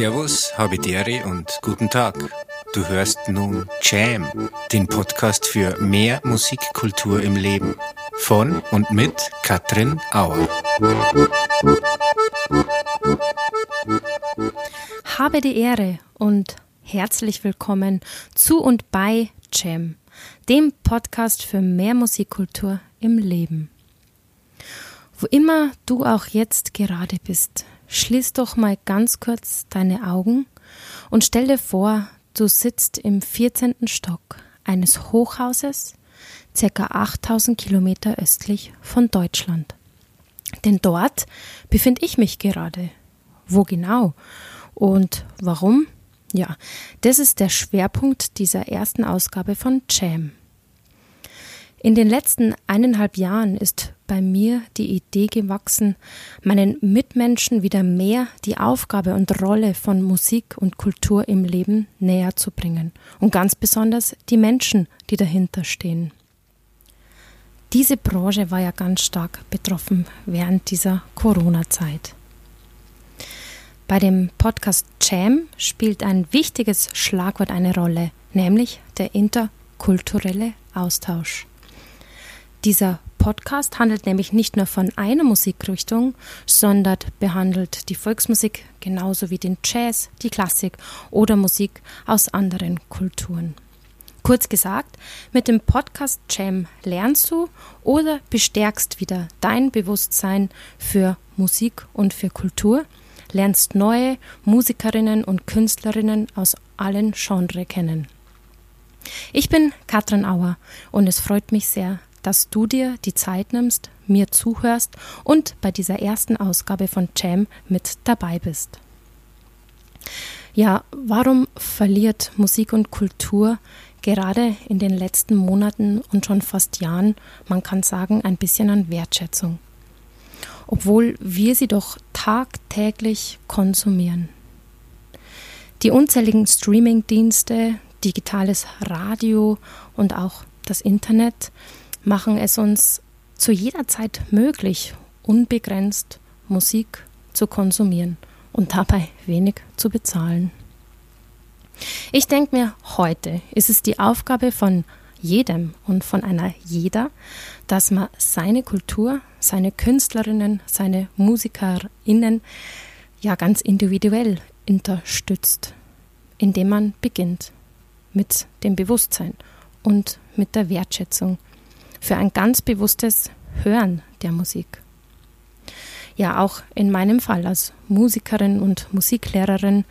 Servus, Habidere und guten Tag. Du hörst nun Jam, den Podcast für mehr Musikkultur im Leben. Von und mit Katrin Auer. Habe die Ehre und herzlich willkommen zu und bei Jam, dem Podcast für mehr Musikkultur im Leben. Wo immer du auch jetzt gerade bist, Schließ doch mal ganz kurz deine Augen und stell dir vor, du sitzt im 14. Stock eines Hochhauses, circa 8000 Kilometer östlich von Deutschland. Denn dort befinde ich mich gerade. Wo genau? Und warum? Ja, das ist der Schwerpunkt dieser ersten Ausgabe von Jam. In den letzten eineinhalb Jahren ist bei mir die Idee gewachsen, meinen Mitmenschen wieder mehr die Aufgabe und Rolle von Musik und Kultur im Leben näher zu bringen und ganz besonders die Menschen, die dahinter stehen. Diese Branche war ja ganz stark betroffen während dieser Corona-Zeit. Bei dem Podcast Jam spielt ein wichtiges Schlagwort eine Rolle, nämlich der interkulturelle Austausch. Dieser Podcast handelt nämlich nicht nur von einer Musikrichtung, sondern behandelt die Volksmusik genauso wie den Jazz, die Klassik oder Musik aus anderen Kulturen. Kurz gesagt, mit dem Podcast Jam lernst du oder bestärkst wieder dein Bewusstsein für Musik und für Kultur, lernst neue Musikerinnen und Künstlerinnen aus allen Genres kennen. Ich bin Katrin Auer und es freut mich sehr, dass du dir die Zeit nimmst, mir zuhörst und bei dieser ersten Ausgabe von Jam mit dabei bist. Ja, warum verliert Musik und Kultur gerade in den letzten Monaten und schon fast Jahren, man kann sagen, ein bisschen an Wertschätzung? Obwohl wir sie doch tagtäglich konsumieren. Die unzähligen Streaming-Dienste, digitales Radio und auch das Internet machen es uns zu jeder Zeit möglich, unbegrenzt Musik zu konsumieren und dabei wenig zu bezahlen. Ich denke mir, heute ist es die Aufgabe von jedem und von einer jeder, dass man seine Kultur, seine Künstlerinnen, seine Musikerinnen ja ganz individuell unterstützt, indem man beginnt mit dem Bewusstsein und mit der Wertschätzung für ein ganz bewusstes Hören der Musik. Ja, auch in meinem Fall als Musikerin und Musiklehrerin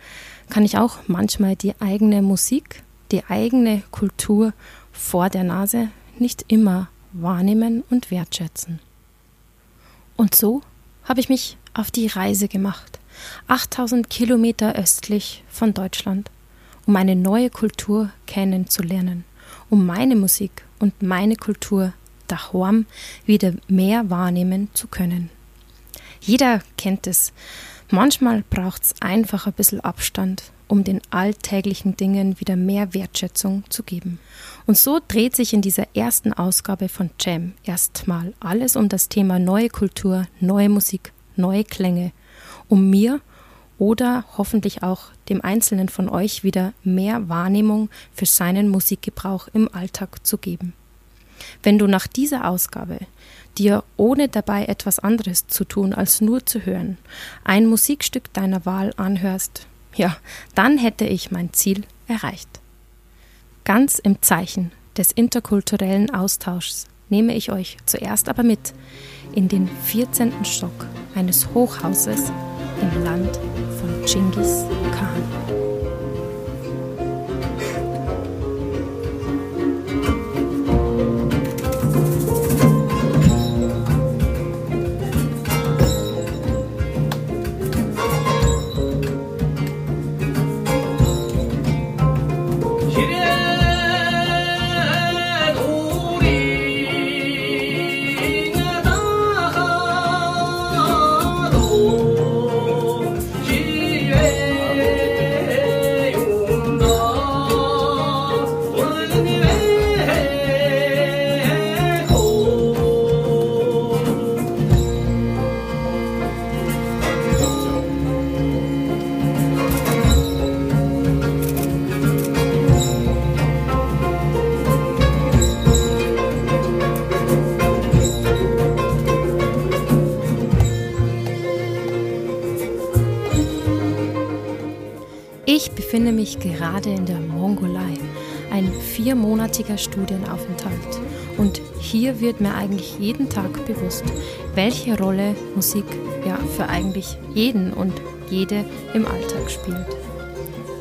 kann ich auch manchmal die eigene Musik, die eigene Kultur vor der Nase nicht immer wahrnehmen und wertschätzen. Und so habe ich mich auf die Reise gemacht, 8000 Kilometer östlich von Deutschland, um eine neue Kultur kennenzulernen, um meine Musik und meine Kultur daheim wieder mehr wahrnehmen zu können. Jeder kennt es. Manchmal braucht es einfach ein bisschen Abstand, um den alltäglichen Dingen wieder mehr Wertschätzung zu geben. Und so dreht sich in dieser ersten Ausgabe von Jam erstmal alles um das Thema neue Kultur, neue Musik, neue Klänge, um mir oder hoffentlich auch dem Einzelnen von euch wieder mehr Wahrnehmung für seinen Musikgebrauch im Alltag zu geben. Wenn du nach dieser Ausgabe dir ohne dabei etwas anderes zu tun als nur zu hören, ein Musikstück deiner Wahl anhörst, ja, dann hätte ich mein Ziel erreicht. Ganz im Zeichen des interkulturellen Austauschs nehme ich euch zuerst aber mit in den 14. Stock eines Hochhauses im Land von Genghis Khan. Befinde mich gerade in der Mongolei, ein viermonatiger Studienaufenthalt. Und hier wird mir eigentlich jeden Tag bewusst, welche Rolle Musik ja für eigentlich jeden und jede im Alltag spielt.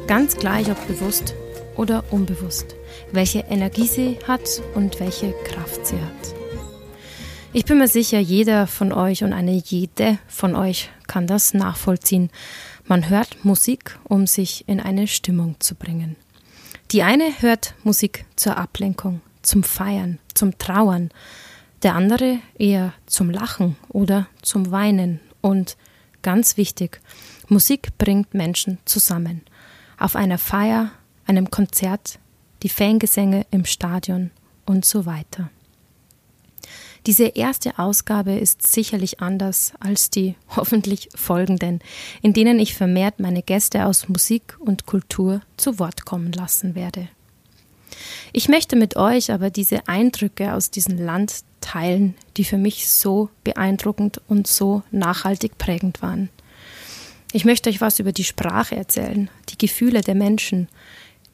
Ganz gleich ob bewusst oder unbewusst, welche Energie sie hat und welche Kraft sie hat. Ich bin mir sicher, jeder von euch und eine jede von euch kann das nachvollziehen. Man hört Musik, um sich in eine Stimmung zu bringen. Die eine hört Musik zur Ablenkung, zum Feiern, zum Trauern, der andere eher zum Lachen oder zum Weinen. Und ganz wichtig, Musik bringt Menschen zusammen. Auf einer Feier, einem Konzert, die Fangesänge im Stadion und so weiter. Diese erste Ausgabe ist sicherlich anders als die hoffentlich folgenden, in denen ich vermehrt meine Gäste aus Musik und Kultur zu Wort kommen lassen werde. Ich möchte mit euch aber diese Eindrücke aus diesem Land teilen, die für mich so beeindruckend und so nachhaltig prägend waren. Ich möchte euch was über die Sprache erzählen, die Gefühle der Menschen,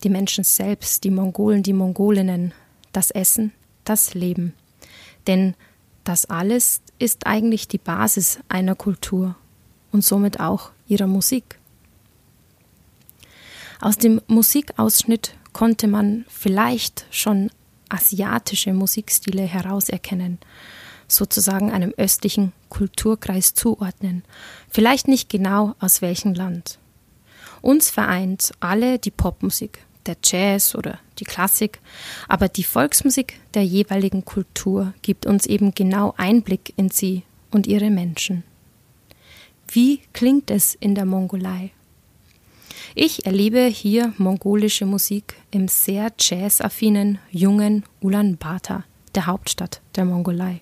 die Menschen selbst, die Mongolen, die Mongolinnen, das Essen, das Leben. Denn das alles ist eigentlich die Basis einer Kultur und somit auch ihrer Musik. Aus dem Musikausschnitt konnte man vielleicht schon asiatische Musikstile herauserkennen, sozusagen einem östlichen Kulturkreis zuordnen, vielleicht nicht genau aus welchem Land. Uns vereint alle die Popmusik, der Jazz oder die Klassik, aber die Volksmusik der jeweiligen Kultur gibt uns eben genau Einblick in sie und ihre Menschen. Wie klingt es in der Mongolei? Ich erlebe hier mongolische Musik im sehr jazzaffinen, jungen Ulaanbaatar, der Hauptstadt der Mongolei.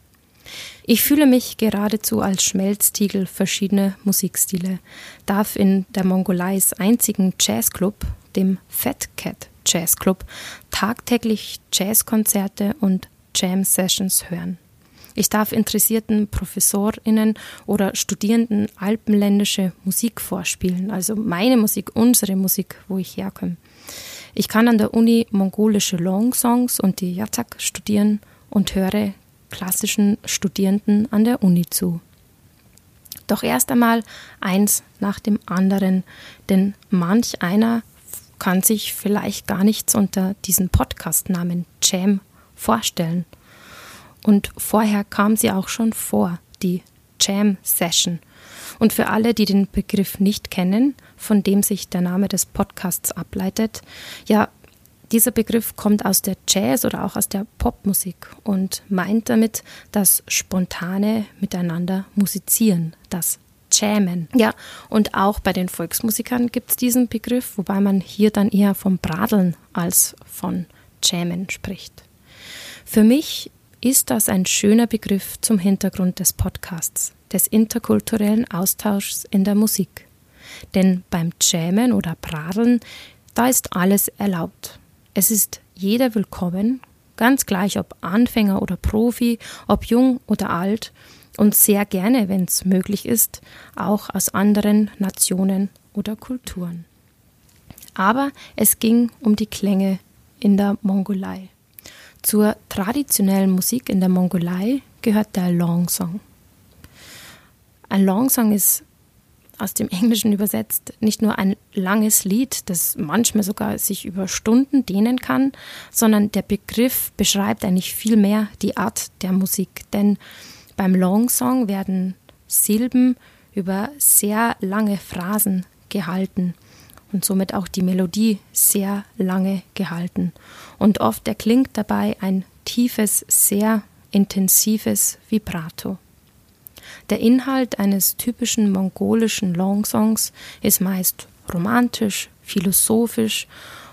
Ich fühle mich geradezu als Schmelztiegel verschiedener Musikstile, darf in der Mongoleis einzigen Jazzclub, dem Fat Cat Jazz Club, tagtäglich Jazzkonzerte und Jam Sessions hören. Ich darf interessierten ProfessorInnen oder Studierenden alpenländische Musik vorspielen, also meine Musik, unsere Musik, wo ich herkomme. Ich kann an der Uni mongolische Long Songs und die Yatak studieren und höre klassischen Studierenden an der Uni zu. Doch erst einmal eins nach dem anderen, denn manch einer kann sich vielleicht gar nichts unter diesem Podcast-Namen Jam vorstellen. Und vorher kam sie auch schon vor, die Jam Session. Und für alle, die den Begriff nicht kennen, von dem sich der Name des Podcasts ableitet, ja, dieser Begriff kommt aus der Jazz oder auch aus der Popmusik und meint damit das spontane Miteinander musizieren, das Jammen. Ja, und auch bei den Volksmusikern gibt es diesen Begriff, wobei man hier dann eher vom Bradeln als von Jammen spricht. Für mich ist das ein schöner Begriff zum Hintergrund des Podcasts, des interkulturellen Austauschs in der Musik. Denn beim Jammen oder Bradeln, da ist alles erlaubt. Es ist jeder willkommen, ganz gleich ob Anfänger oder Profi, ob jung oder alt und sehr gerne, wenn es möglich ist, auch aus anderen Nationen oder Kulturen. Aber es ging um die Klänge in der Mongolei. Zur traditionellen Musik in der Mongolei gehört der Long Song. Ein Long Song ist aus dem Englischen übersetzt nicht nur ein langes Lied, das manchmal sogar sich über Stunden dehnen kann, sondern der Begriff beschreibt eigentlich viel mehr die Art der Musik. Denn beim Long Song werden Silben über sehr lange Phrasen gehalten und somit auch die Melodie sehr lange gehalten. Und oft erklingt dabei ein tiefes, sehr intensives Vibrato. Der Inhalt eines typischen mongolischen Longsongs ist meist romantisch, philosophisch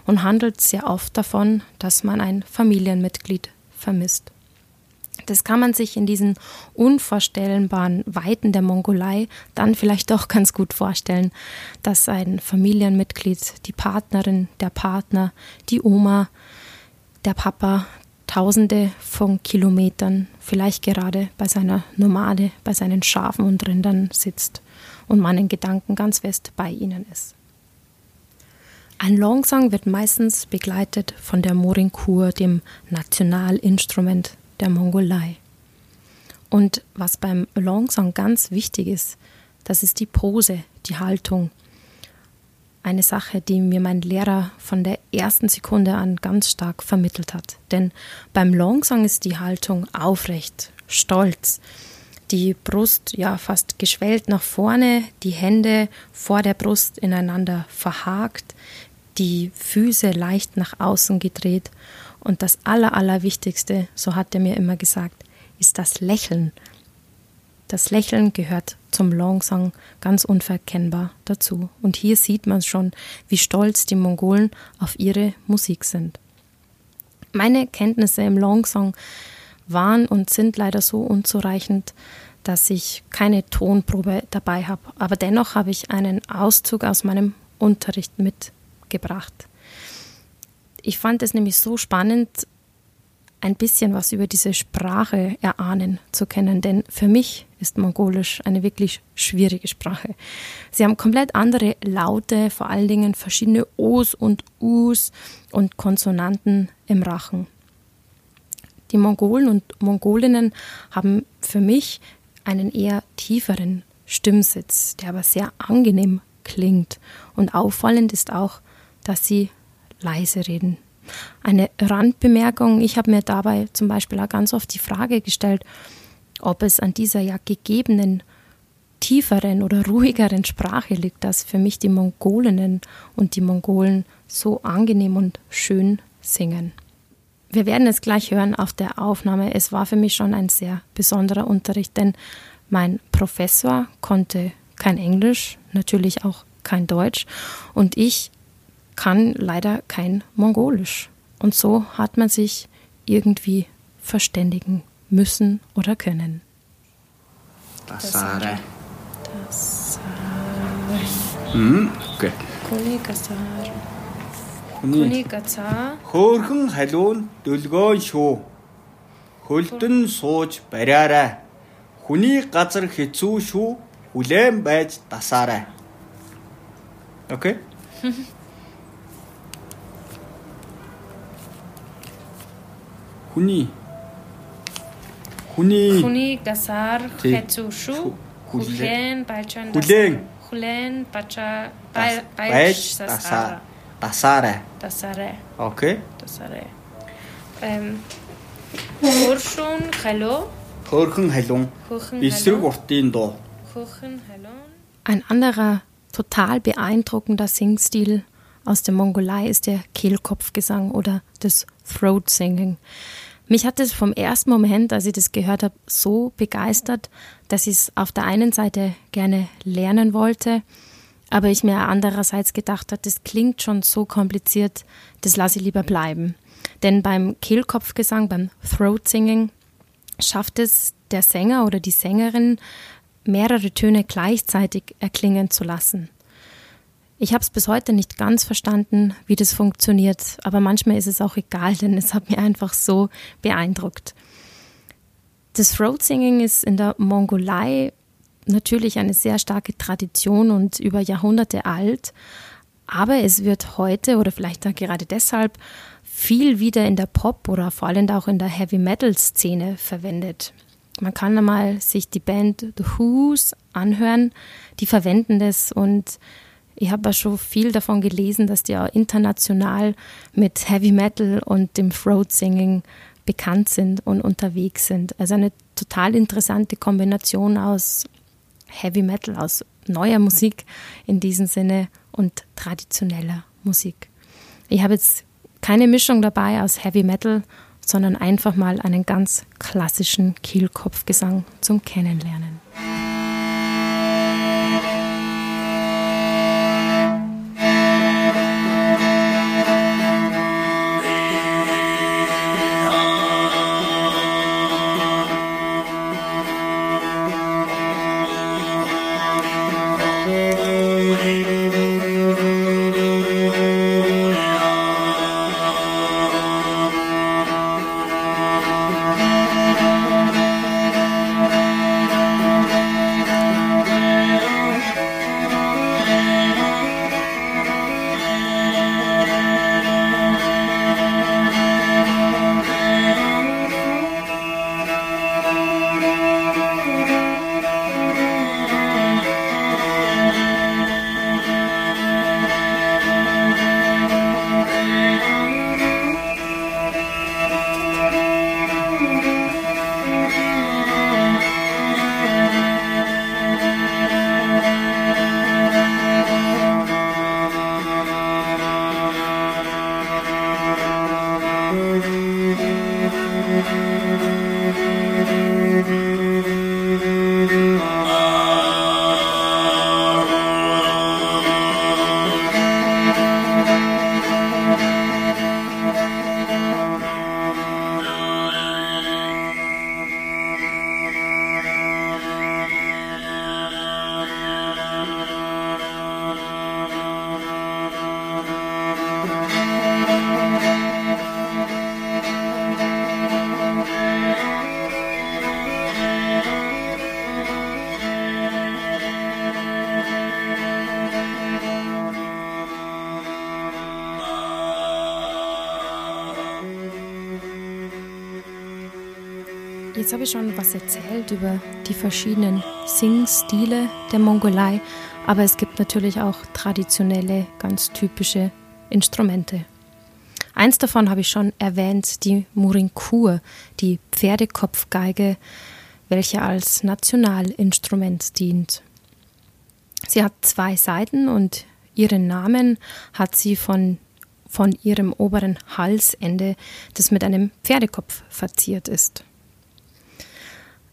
und handelt sehr oft davon, dass man ein Familienmitglied vermisst. Das kann man sich in diesen unvorstellbaren Weiten der Mongolei dann vielleicht doch ganz gut vorstellen, dass ein Familienmitglied, die Partnerin, der Partner, die Oma, der Papa, Tausende von Kilometern, vielleicht gerade bei seiner Nomade, bei seinen Schafen und Rindern sitzt und man in Gedanken ganz fest bei ihnen ist. Ein Longsang wird meistens begleitet von der Morinkur, dem Nationalinstrument der Mongolei. Und was beim Longsang ganz wichtig ist, das ist die Pose, die Haltung. Eine Sache, die mir mein Lehrer von der ersten Sekunde an ganz stark vermittelt hat. Denn beim Longsang ist die Haltung aufrecht, stolz, die Brust ja fast geschwellt nach vorne, die Hände vor der Brust ineinander verhakt, die Füße leicht nach außen gedreht und das Aller, Allerwichtigste, so hat er mir immer gesagt, ist das Lächeln. Das Lächeln gehört zum Longsang ganz unverkennbar dazu. Und hier sieht man schon, wie stolz die Mongolen auf ihre Musik sind. Meine Kenntnisse im Longsang waren und sind leider so unzureichend, dass ich keine Tonprobe dabei habe. Aber dennoch habe ich einen Auszug aus meinem Unterricht mitgebracht. Ich fand es nämlich so spannend, ein bisschen was über diese Sprache erahnen zu können, denn für mich ist Mongolisch eine wirklich schwierige Sprache. Sie haben komplett andere Laute, vor allen Dingen verschiedene O's und U's und Konsonanten im Rachen. Die Mongolen und Mongolinnen haben für mich einen eher tieferen Stimmsitz, der aber sehr angenehm klingt. Und auffallend ist auch, dass sie leise reden. Eine Randbemerkung, ich habe mir dabei zum Beispiel auch ganz oft die Frage gestellt, ob es an dieser ja gegebenen tieferen oder ruhigeren Sprache liegt, dass für mich die Mongolinnen und die Mongolen so angenehm und schön singen. Wir werden es gleich hören auf der Aufnahme. Es war für mich schon ein sehr besonderer Unterricht, denn mein Professor konnte kein Englisch, natürlich auch kein Deutsch und ich kann leider kein Mongolisch. Und so hat man sich irgendwie verständigen müssen oder können. Tasare. Tasare. Hm, okay. Kunikasar. Kunikasar. Хөөрхөн халуун дөлгөөн шүү. Хөлдөн сууж бариарай. Хүний газар хэцүү шүү. Хүлээн байж дасаарай. Окей? Хүний Хүний Хүний гасар хэцүүшүү хүлэн байчан хүлэн хүлэн бача байж дасаа дасаарай. Дасаарай. Окей. Дасаарай. Эм Хөршүүн халуу Хөөрхөн халуун. Эсрэг уртын дуу. Ein anderer total beeindruckender Singstil aus der Mongolei ist der Kehlkopfgesang oder das Throat Singing. Mich hat es vom ersten Moment, als ich das gehört habe, so begeistert, dass ich es auf der einen Seite gerne lernen wollte, aber ich mir andererseits gedacht habe, das klingt schon so kompliziert, das lasse ich lieber bleiben. Denn beim Kehlkopfgesang, beim Throat Singing, schafft es der Sänger oder die Sängerin, mehrere Töne gleichzeitig erklingen zu lassen. Ich habe es bis heute nicht ganz verstanden, wie das funktioniert, aber manchmal ist es auch egal, denn es hat mich einfach so beeindruckt. Das Throat Singing ist in der Mongolei natürlich eine sehr starke Tradition und über Jahrhunderte alt, aber es wird heute oder vielleicht auch gerade deshalb viel wieder in der Pop oder vor allem auch in der Heavy Metal Szene verwendet. Man kann einmal sich die Band The Who's anhören, die verwenden das und ich habe schon viel davon gelesen, dass die auch international mit Heavy Metal und dem Throat Singing bekannt sind und unterwegs sind. Also eine total interessante Kombination aus Heavy Metal, aus neuer Musik in diesem Sinne und traditioneller Musik. Ich habe jetzt keine Mischung dabei aus Heavy Metal, sondern einfach mal einen ganz klassischen Kehlkopfgesang zum Kennenlernen. Jetzt habe ich schon was erzählt über die verschiedenen Sing-Stile der Mongolei, aber es gibt natürlich auch traditionelle, ganz typische Instrumente. Eins davon habe ich schon erwähnt, die Murinkur, die Pferdekopfgeige, welche als Nationalinstrument dient. Sie hat zwei Seiten und ihren Namen hat sie von, von ihrem oberen Halsende, das mit einem Pferdekopf verziert ist.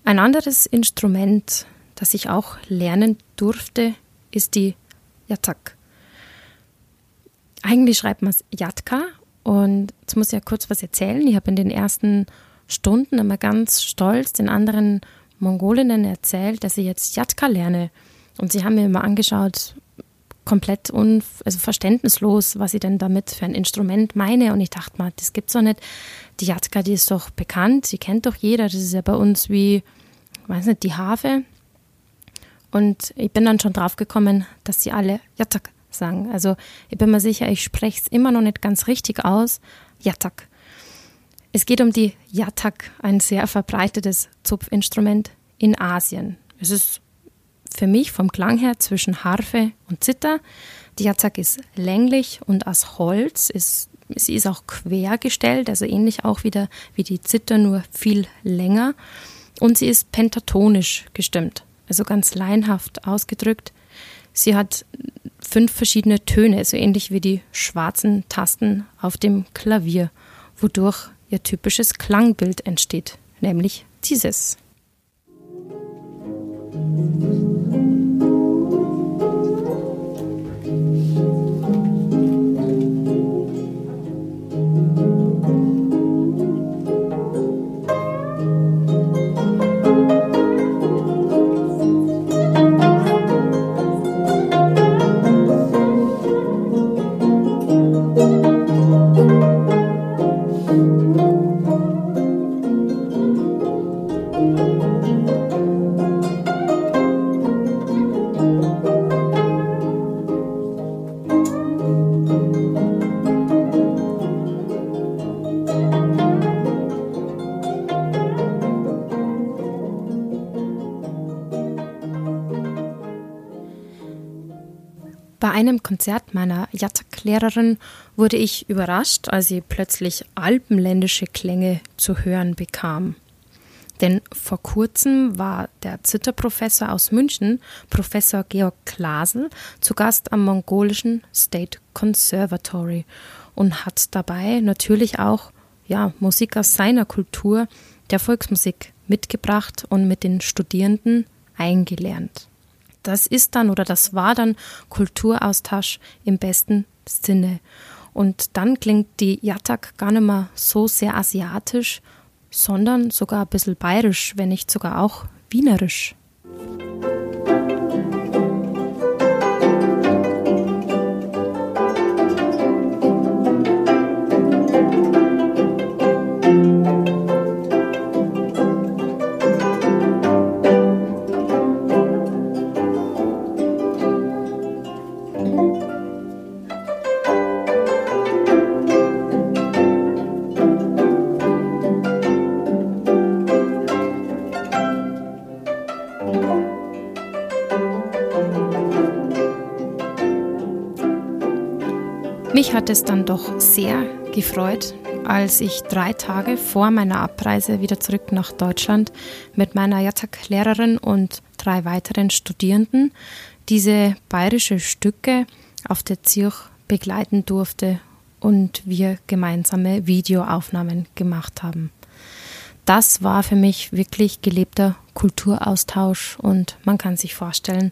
Ein anderes Instrument, das ich auch lernen durfte, ist die Yatak. Eigentlich schreibt man es Yatka und jetzt muss ich ja kurz was erzählen. Ich habe in den ersten Stunden immer ganz stolz den anderen Mongolinnen erzählt, dass ich jetzt Yatka lerne. Und sie haben mir immer angeschaut, komplett un, also verständnislos, was ich denn damit für ein Instrument meine. Und ich dachte mal, das gibt's doch nicht. Die Yatka, die ist doch bekannt, die kennt doch jeder. Das ist ja bei uns wie weiß nicht, die Harfe. Und ich bin dann schon drauf gekommen, dass sie alle Jatak sagen. Also ich bin mir sicher, ich spreche es immer noch nicht ganz richtig aus. Jatak. Es geht um die Yatak, ein sehr verbreitetes Zupfinstrument in Asien. Es ist für mich vom Klang her zwischen Harfe und Zither. Die Yatak ist länglich und aus Holz. Ist, sie ist auch quergestellt, also ähnlich auch wieder wie die Zither, nur viel länger. Und sie ist pentatonisch gestimmt, also ganz laienhaft ausgedrückt. Sie hat fünf verschiedene Töne, so ähnlich wie die schwarzen Tasten auf dem Klavier, wodurch ihr typisches Klangbild entsteht, nämlich dieses. Einem Konzert meiner Jatak-Lehrerin wurde ich überrascht, als sie plötzlich alpenländische Klänge zu hören bekam. Denn vor kurzem war der Zitterprofessor aus München, Professor Georg Klasel, zu Gast am mongolischen State Conservatory und hat dabei natürlich auch ja, Musik aus seiner Kultur, der Volksmusik, mitgebracht und mit den Studierenden eingelernt das ist dann oder das war dann Kulturaustausch im besten Sinne. Und dann klingt die Yatak gar nicht mehr so sehr asiatisch, sondern sogar ein bisschen bayerisch, wenn nicht sogar auch wienerisch. Hat es dann doch sehr gefreut, als ich drei Tage vor meiner Abreise wieder zurück nach Deutschland mit meiner Jatak-Lehrerin und drei weiteren Studierenden diese bayerische Stücke auf der Zirch begleiten durfte und wir gemeinsame Videoaufnahmen gemacht haben. das war für mich wirklich gelebter Kulturaustausch und man kann sich vorstellen,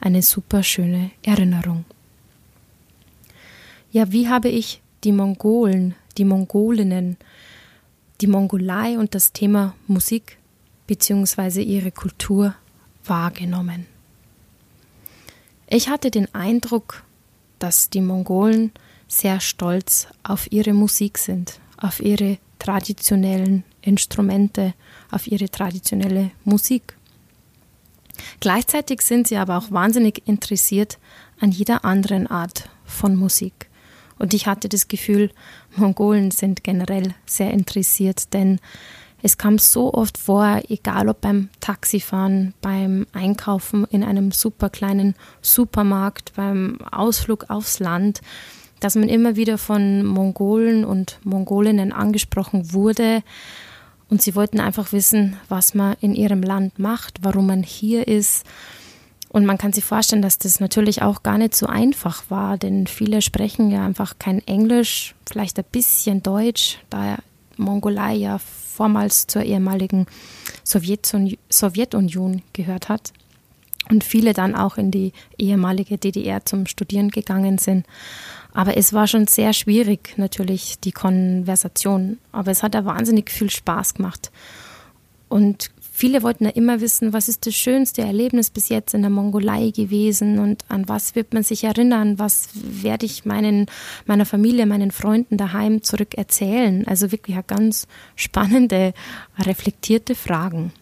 eine super schöne Erinnerung. Ja, wie habe ich die Mongolen, die Mongolinnen, die Mongolei und das Thema Musik bzw. ihre Kultur wahrgenommen? Ich hatte den Eindruck, dass die Mongolen sehr stolz auf ihre Musik sind, auf ihre traditionellen Instrumente, auf ihre traditionelle Musik. Gleichzeitig sind sie aber auch wahnsinnig interessiert an jeder anderen Art von Musik. Und ich hatte das Gefühl, Mongolen sind generell sehr interessiert, denn es kam so oft vor, egal ob beim Taxifahren, beim Einkaufen in einem super kleinen Supermarkt, beim Ausflug aufs Land, dass man immer wieder von Mongolen und Mongolinnen angesprochen wurde. Und sie wollten einfach wissen, was man in ihrem Land macht, warum man hier ist. Und man kann sich vorstellen, dass das natürlich auch gar nicht so einfach war, denn viele sprechen ja einfach kein Englisch, vielleicht ein bisschen Deutsch, da Mongolei ja vormals zur ehemaligen Sowjetunion gehört hat und viele dann auch in die ehemalige DDR zum Studieren gegangen sind. Aber es war schon sehr schwierig, natürlich, die Konversation. Aber es hat ja wahnsinnig viel Spaß gemacht. Und viele wollten ja immer wissen, was ist das schönste Erlebnis bis jetzt in der Mongolei gewesen und an was wird man sich erinnern, was werde ich meinen, meiner Familie, meinen Freunden daheim zurück erzählen. Also wirklich ganz spannende, reflektierte Fragen.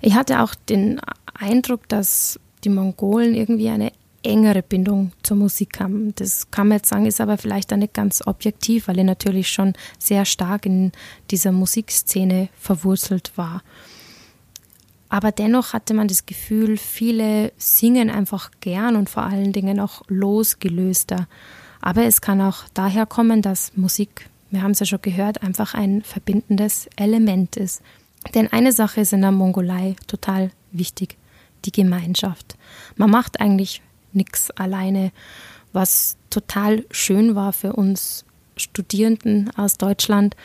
Ich hatte auch den Eindruck, dass die Mongolen irgendwie eine engere Bindung zur Musik haben. Das kann man jetzt sagen, ist aber vielleicht auch nicht ganz objektiv, weil er natürlich schon sehr stark in dieser Musikszene verwurzelt war. Aber dennoch hatte man das Gefühl, viele singen einfach gern und vor allen Dingen auch losgelöster. Aber es kann auch daher kommen, dass Musik, wir haben es ja schon gehört, einfach ein verbindendes Element ist. Denn eine Sache ist in der Mongolei total wichtig, die Gemeinschaft. Man macht eigentlich nichts alleine, was total schön war für uns Studierenden aus Deutschland,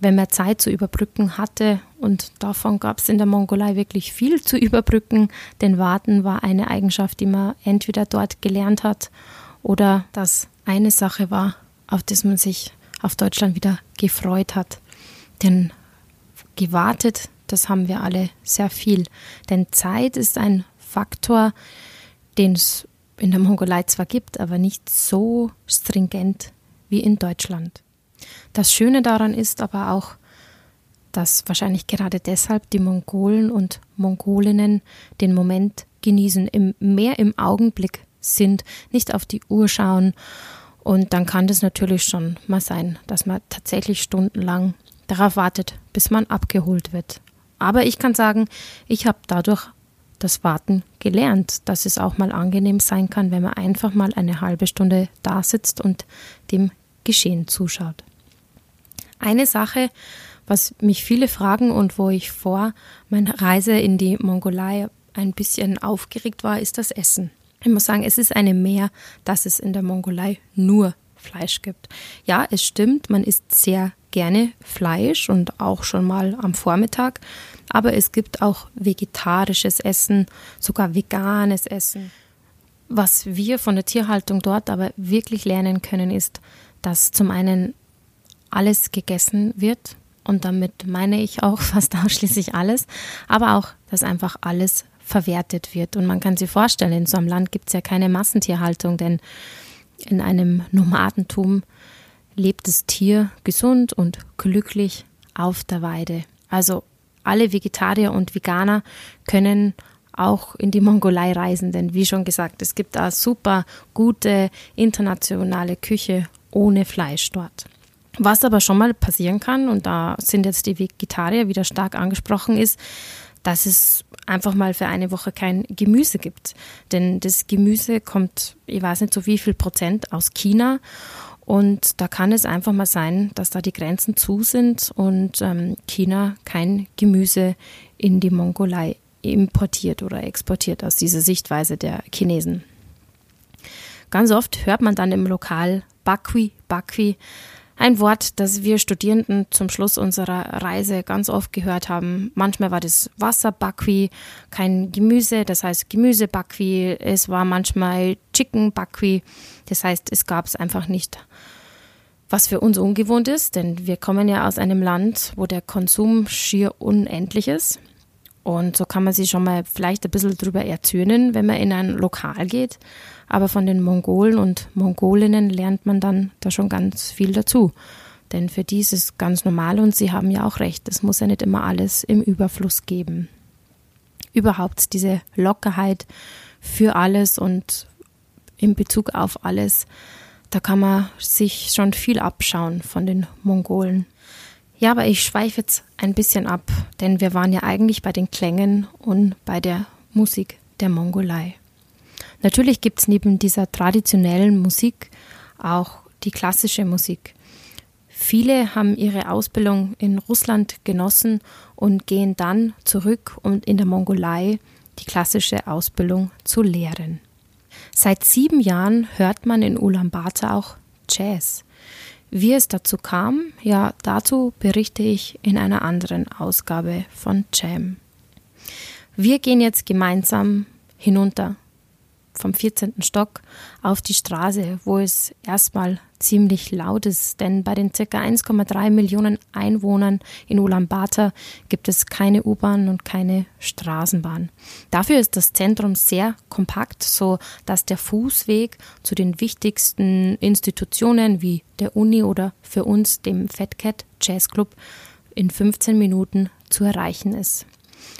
wenn man Zeit zu überbrücken hatte. Und davon gab es in der Mongolei wirklich viel zu überbrücken, denn Warten war eine Eigenschaft, die man entweder dort gelernt hat oder das eine Sache war, auf das man sich auf Deutschland wieder gefreut hat. Denn gewartet, das haben wir alle sehr viel. Denn Zeit ist ein Faktor, den es in der Mongolei zwar gibt, aber nicht so stringent wie in Deutschland. Das Schöne daran ist aber auch, dass wahrscheinlich gerade deshalb die Mongolen und Mongolinnen den Moment genießen, im, mehr im Augenblick sind, nicht auf die Uhr schauen. Und dann kann das natürlich schon mal sein, dass man tatsächlich stundenlang darauf wartet, bis man abgeholt wird. Aber ich kann sagen, ich habe dadurch das Warten gelernt, dass es auch mal angenehm sein kann, wenn man einfach mal eine halbe Stunde da sitzt und dem Geschehen zuschaut. Eine Sache, was mich viele fragen und wo ich vor meiner Reise in die Mongolei ein bisschen aufgeregt war, ist das Essen. Ich muss sagen, es ist eine Mehr, dass es in der Mongolei nur Fleisch gibt. Ja, es stimmt, man isst sehr gerne Fleisch und auch schon mal am Vormittag, aber es gibt auch vegetarisches Essen, sogar veganes Essen. Was wir von der Tierhaltung dort aber wirklich lernen können, ist, dass zum einen alles gegessen wird und damit meine ich auch fast ausschließlich alles, aber auch, dass einfach alles verwertet wird. Und man kann sich vorstellen, in so einem Land gibt es ja keine Massentierhaltung, denn in einem Nomadentum lebt das Tier gesund und glücklich auf der Weide. Also alle Vegetarier und Veganer können auch in die Mongolei reisen, denn wie schon gesagt, es gibt da super gute internationale Küche ohne Fleisch dort. Was aber schon mal passieren kann, und da sind jetzt die Vegetarier wieder stark angesprochen, ist, dass es einfach mal für eine Woche kein Gemüse gibt. Denn das Gemüse kommt, ich weiß nicht so wie viel Prozent aus China. Und da kann es einfach mal sein, dass da die Grenzen zu sind und ähm, China kein Gemüse in die Mongolei importiert oder exportiert aus dieser Sichtweise der Chinesen. Ganz oft hört man dann im Lokal Bakwi, Bakwi, Ein Wort, das wir Studierenden zum Schluss unserer Reise ganz oft gehört haben. Manchmal war das Wasserbakwi, kein Gemüse, das heißt Gemüsebakwi. Es war manchmal Chicken Bakwi, das heißt, es gab es einfach nicht. Was für uns ungewohnt ist, denn wir kommen ja aus einem Land, wo der Konsum schier unendlich ist. Und so kann man sich schon mal vielleicht ein bisschen drüber erzürnen, wenn man in ein Lokal geht. Aber von den Mongolen und Mongolinnen lernt man dann da schon ganz viel dazu. Denn für die ist es ganz normal und sie haben ja auch recht. Es muss ja nicht immer alles im Überfluss geben. Überhaupt diese Lockerheit für alles und in Bezug auf alles, da kann man sich schon viel abschauen von den Mongolen. Ja, aber ich schweife jetzt ein bisschen ab, denn wir waren ja eigentlich bei den Klängen und bei der Musik der Mongolei. Natürlich gibt es neben dieser traditionellen Musik auch die klassische Musik. Viele haben ihre Ausbildung in Russland genossen und gehen dann zurück, um in der Mongolei die klassische Ausbildung zu lehren. Seit sieben Jahren hört man in Ulaanbaatar auch Jazz. Wie es dazu kam, ja, dazu berichte ich in einer anderen Ausgabe von Jam. Wir gehen jetzt gemeinsam hinunter vom 14. Stock auf die Straße, wo es erstmal ziemlich laut ist, denn bei den ca. 1,3 Millionen Einwohnern in Ulaanbaatar gibt es keine U-Bahn und keine Straßenbahn. Dafür ist das Zentrum sehr kompakt, so dass der Fußweg zu den wichtigsten Institutionen wie der Uni oder für uns dem Fat Cat Jazz Club in 15 Minuten zu erreichen ist.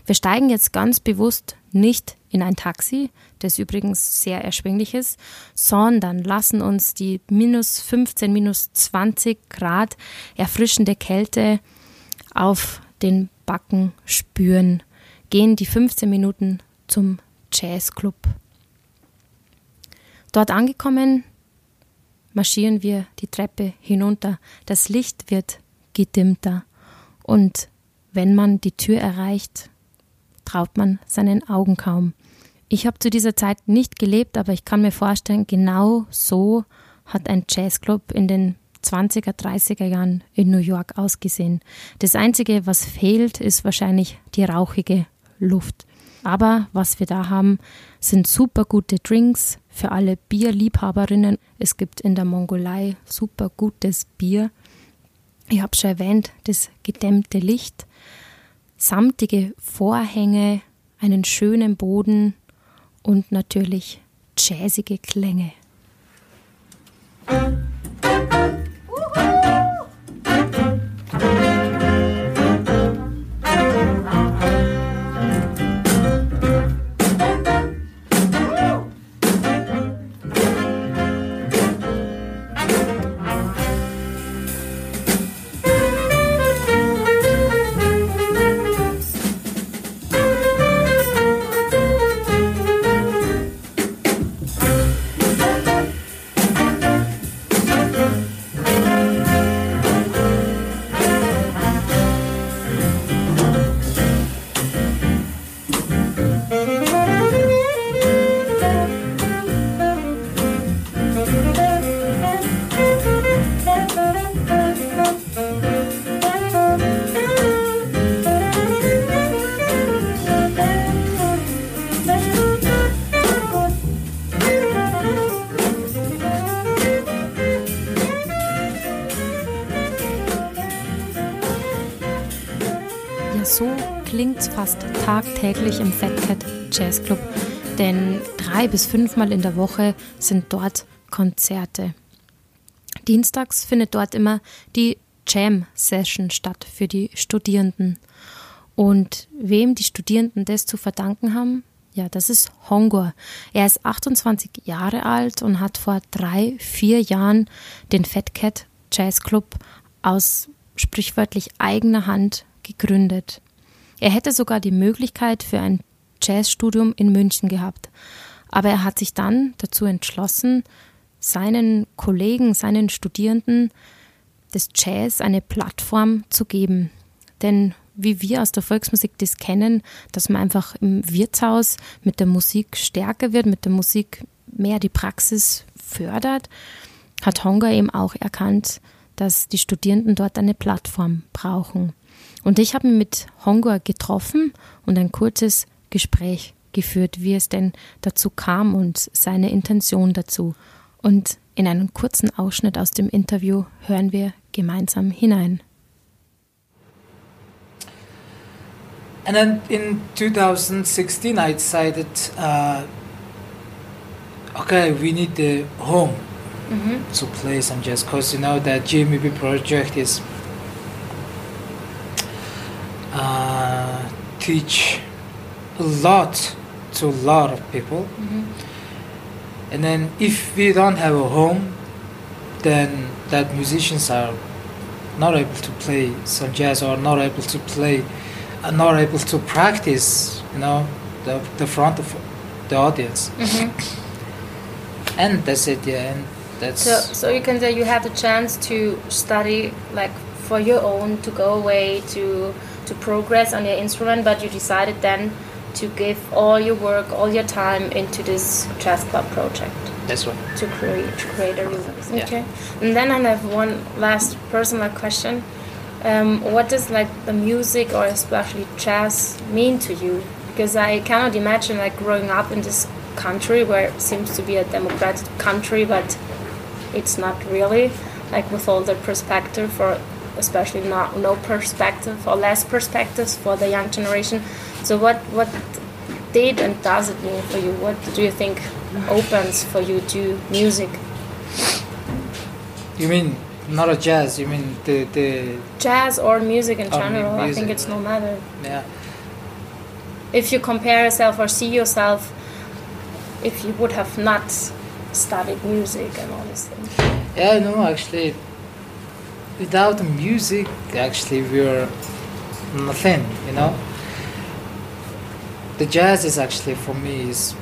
Wir steigen jetzt ganz bewusst nicht in ein Taxi, das übrigens sehr erschwinglich ist, sondern lassen uns die minus 15, minus 20 Grad erfrischende Kälte auf den Backen spüren, gehen die 15 Minuten zum Jazzclub. Dort angekommen, marschieren wir die Treppe hinunter. Das Licht wird gedimmter und wenn man die Tür erreicht, traut man seinen Augen kaum. Ich habe zu dieser Zeit nicht gelebt, aber ich kann mir vorstellen, genau so hat ein Jazzclub in den 20er, 30er Jahren in New York ausgesehen. Das Einzige, was fehlt, ist wahrscheinlich die rauchige Luft. Aber was wir da haben, sind super gute Drinks für alle Bierliebhaberinnen. Es gibt in der Mongolei super gutes Bier. Ich habe schon erwähnt, das gedämmte Licht, samtige Vorhänge, einen schönen Boden, und natürlich jazzige Klänge. Tagtäglich im Fat Cat Jazz Club, denn drei bis fünfmal in der Woche sind dort Konzerte. Dienstags findet dort immer die Jam Session statt für die Studierenden. Und wem die Studierenden das zu verdanken haben? Ja, das ist Hongor. Er ist 28 Jahre alt und hat vor drei, vier Jahren den Fat Cat Jazz Club aus sprichwörtlich eigener Hand gegründet. Er hätte sogar die Möglichkeit für ein Jazzstudium in München gehabt. Aber er hat sich dann dazu entschlossen, seinen Kollegen, seinen Studierenden des Jazz eine Plattform zu geben. Denn wie wir aus der Volksmusik das kennen, dass man einfach im Wirtshaus mit der Musik stärker wird, mit der Musik mehr die Praxis fördert, hat Honga eben auch erkannt, dass die Studierenden dort eine Plattform brauchen. Und ich habe mich mit Hongor getroffen und ein kurzes Gespräch geführt, wie es denn dazu kam und seine Intention dazu. Und in einem kurzen Ausschnitt aus dem Interview hören wir gemeinsam hinein. And then in 2016, I decided, uh, okay, we need the home mm-hmm. to play some jazz because you know that GMB project is uh, teach a lot to a lot of people. Mm-hmm. And then if we don't have a home, then that musicians are not able to play some jazz or not able to play, are not able to practice, you know, the, the front of the audience. Mm-hmm. And that's it, yeah. And that's so, so you can say you have the chance to study like for your own to go away to to progress on your instrument, but you decided then to give all your work, all your time into this jazz club project. That's right. To create, to create a. Yeah. Okay. And then I have one last personal question. Um, what does like the music or especially jazz mean to you? Because I cannot imagine like growing up in this country where it seems to be a democratic country, but it's not really like with all the perspective for especially not no perspective or less perspectives for the young generation so what what did and does it mean for you? What do you think opens for you to music? You mean not a jazz? You mean the the jazz or music in oh, general? Music. I think it's no matter. Yeah. If you compare yourself or see yourself, if you would have not studied music and all these things. Yeah, no, actually, without the music, actually, we're nothing. You know? The jazz is actually for me is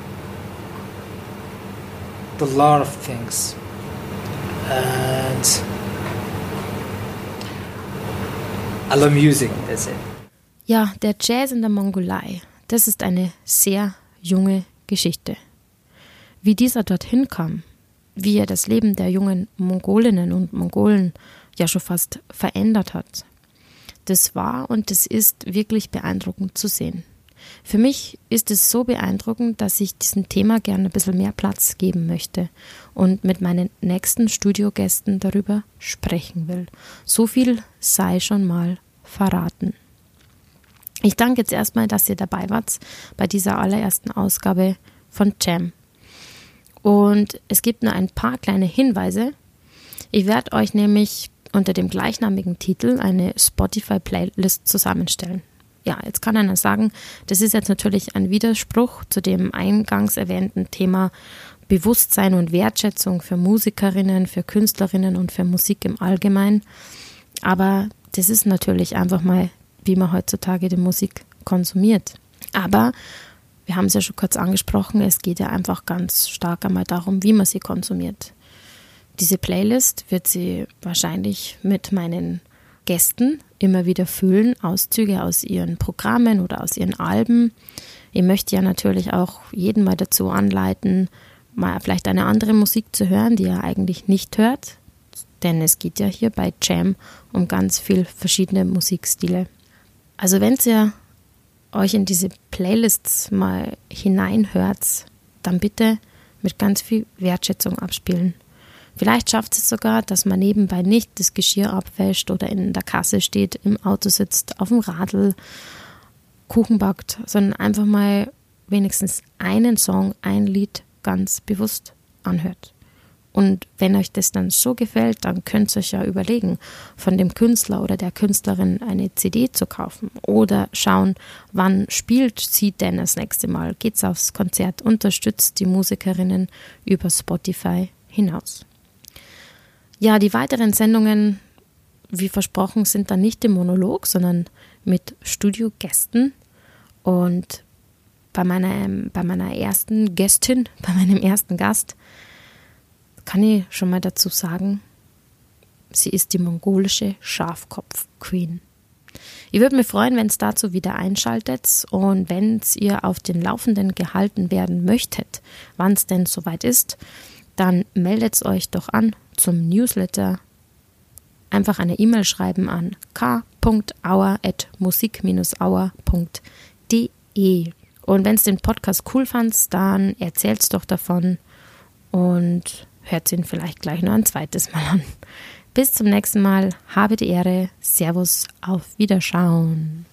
a lot of things. And I love music that's it. Ja der Jazz in der Mongolei das ist eine sehr junge Geschichte. Wie dieser dorthin kam wie er das Leben der jungen Mongolinnen und Mongolen ja schon fast verändert hat das war und es ist wirklich beeindruckend zu sehen für mich ist es so beeindruckend, dass ich diesem Thema gerne ein bisschen mehr Platz geben möchte und mit meinen nächsten Studiogästen darüber sprechen will. So viel sei schon mal verraten. Ich danke jetzt erstmal, dass ihr dabei wart bei dieser allerersten Ausgabe von Jam. Und es gibt nur ein paar kleine Hinweise. Ich werde euch nämlich unter dem gleichnamigen Titel eine Spotify-Playlist zusammenstellen ja, jetzt kann einer sagen, das ist jetzt natürlich ein Widerspruch zu dem eingangs erwähnten Thema Bewusstsein und Wertschätzung für Musikerinnen, für Künstlerinnen und für Musik im Allgemeinen. Aber das ist natürlich einfach mal, wie man heutzutage die Musik konsumiert. Aber wir haben es ja schon kurz angesprochen, es geht ja einfach ganz stark einmal darum, wie man sie konsumiert. Diese Playlist wird sie wahrscheinlich mit meinen Gästen immer wieder füllen, Auszüge aus ihren Programmen oder aus ihren Alben. Ich möchte ja natürlich auch jeden mal dazu anleiten, mal vielleicht eine andere Musik zu hören, die er eigentlich nicht hört. Denn es geht ja hier bei Jam um ganz viel verschiedene Musikstile. Also wenn ihr euch in diese Playlists mal hineinhört, dann bitte mit ganz viel Wertschätzung abspielen. Vielleicht schafft es sogar, dass man nebenbei nicht das Geschirr abwäscht oder in der Kasse steht, im Auto sitzt, auf dem Radl Kuchen backt, sondern einfach mal wenigstens einen Song, ein Lied ganz bewusst anhört. Und wenn euch das dann so gefällt, dann könnt ihr euch ja überlegen, von dem Künstler oder der Künstlerin eine CD zu kaufen oder schauen, wann spielt sie denn das nächste Mal, geht's aufs Konzert, unterstützt die Musikerinnen über Spotify hinaus. Ja, die weiteren Sendungen, wie versprochen, sind dann nicht im Monolog, sondern mit Studiogästen. Und bei meiner, ähm, bei meiner ersten Gästin, bei meinem ersten Gast, kann ich schon mal dazu sagen, sie ist die mongolische Schafkopf-Queen. Ich würde mich freuen, wenn es dazu wieder einschaltet und wenn ihr auf den Laufenden gehalten werden möchtet, wann es denn soweit ist, dann meldet euch doch an zum Newsletter einfach eine E-Mail schreiben an k.auer.musik-auer.de. Und wenn es den Podcast cool fandst, dann erzähl's doch davon und hört ihn vielleicht gleich noch ein zweites Mal an. Bis zum nächsten Mal. Habe die Ehre. Servus. Auf Wiederschauen.